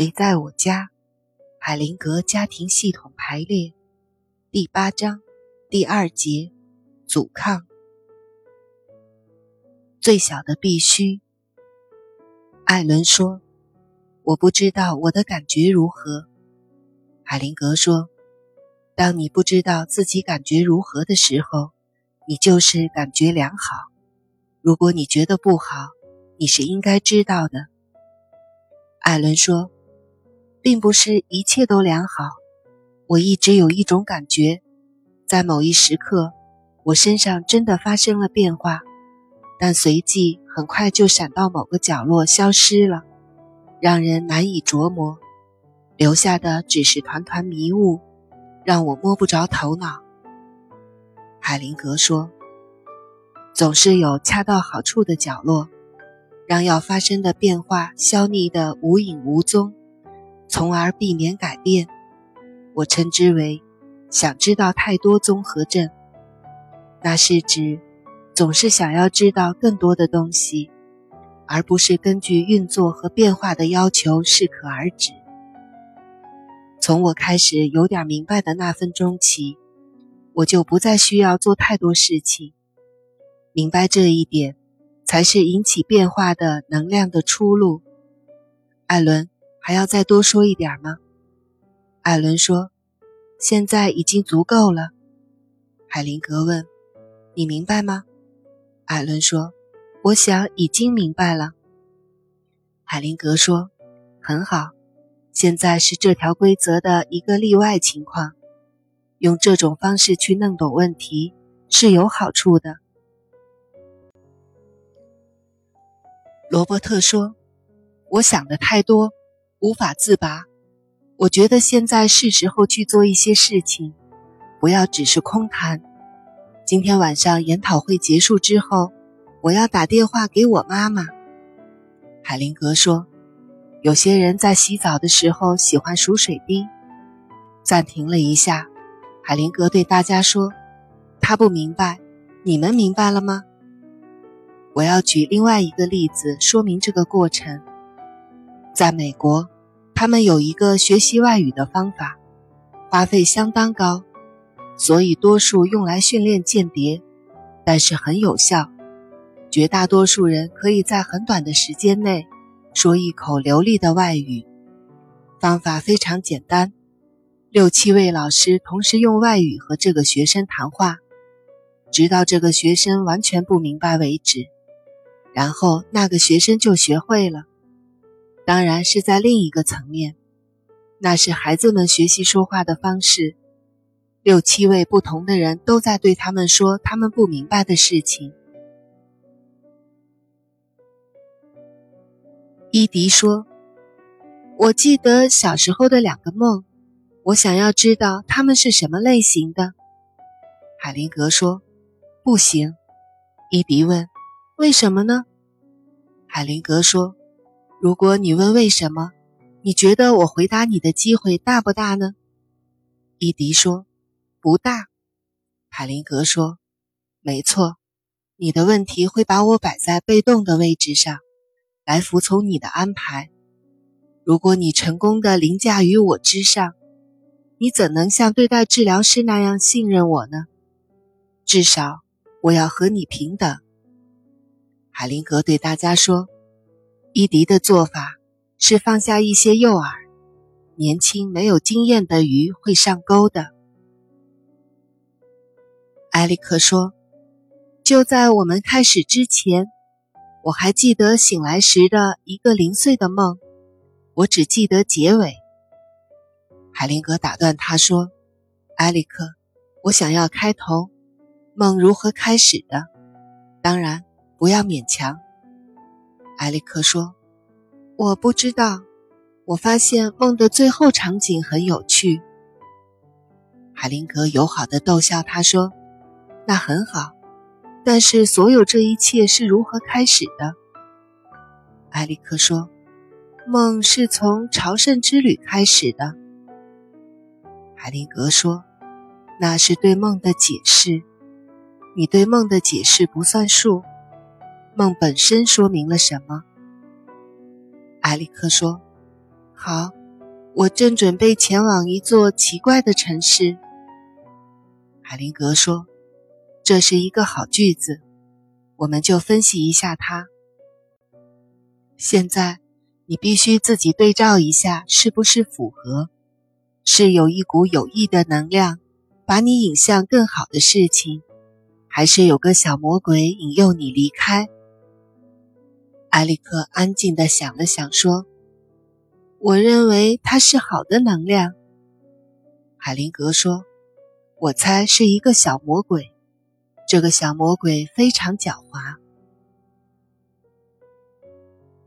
谁在我家？海灵格家庭系统排列第八章第二节阻抗。最小的必须。艾伦说：“我不知道我的感觉如何。”海灵格说：“当你不知道自己感觉如何的时候，你就是感觉良好。如果你觉得不好，你是应该知道的。”艾伦说：“并不是一切都良好。我一直有一种感觉，在某一时刻，我身上真的发生了变化，但随即很快就闪到某个角落消失了，让人难以琢磨，留下的只是团团迷雾，让我摸不着头脑。”海灵格说：“总是有恰到好处的角落。”让要发生的变化消匿的无影无踪，从而避免改变。我称之为“想知道太多综合症”。那是指总是想要知道更多的东西，而不是根据运作和变化的要求适可而止。从我开始有点明白的那分钟起，我就不再需要做太多事情。明白这一点。才是引起变化的能量的出路。艾伦，还要再多说一点吗？艾伦说：“现在已经足够了。”海灵格问：“你明白吗？”艾伦说：“我想已经明白了。”海灵格说：“很好，现在是这条规则的一个例外情况。用这种方式去弄懂问题是有好处的。”罗伯特说：“我想的太多，无法自拔。我觉得现在是时候去做一些事情，不要只是空谈。今天晚上研讨会结束之后，我要打电话给我妈妈。”海灵格说：“有些人在洗澡的时候喜欢数水滴。”暂停了一下，海灵格对大家说：“他不明白，你们明白了吗？”我要举另外一个例子说明这个过程。在美国，他们有一个学习外语的方法，花费相当高，所以多数用来训练间谍，但是很有效。绝大多数人可以在很短的时间内说一口流利的外语。方法非常简单，六七位老师同时用外语和这个学生谈话，直到这个学生完全不明白为止。然后那个学生就学会了，当然是在另一个层面，那是孩子们学习说话的方式。六七位不同的人都在对他们说他们不明白的事情。伊迪说：“我记得小时候的两个梦，我想要知道他们是什么类型的。”海灵格说：“不行。”伊迪问。为什么呢？海灵格说：“如果你问为什么，你觉得我回答你的机会大不大呢？”伊迪说：“不大。”海灵格说：“没错，你的问题会把我摆在被动的位置上，来服从你的安排。如果你成功的凌驾于我之上，你怎能像对待治疗师那样信任我呢？至少，我要和你平等。”海灵格对大家说：“伊迪的做法是放下一些诱饵，年轻没有经验的鱼会上钩的。”埃里克说：“就在我们开始之前，我还记得醒来时的一个零碎的梦，我只记得结尾。”海灵格打断他说：“埃里克，我想要开头，梦如何开始的？当然。”不要勉强，埃里克说：“我不知道。我发现梦的最后场景很有趣。”海灵格友好的逗笑他说：“那很好，但是所有这一切是如何开始的？”埃里克说：“梦是从朝圣之旅开始的。”海灵格说：“那是对梦的解释，你对梦的解释不算数。”梦本身说明了什么？埃里克说：“好，我正准备前往一座奇怪的城市。海灵格说：“这是一个好句子，我们就分析一下它。现在你必须自己对照一下，是不是符合？是有一股有益的能量把你引向更好的事情，还是有个小魔鬼引诱你离开？”埃里克安静地想了想，说。我认为它是好的能量，海灵格说：“我猜是一个小魔鬼，这个小魔鬼非常狡猾。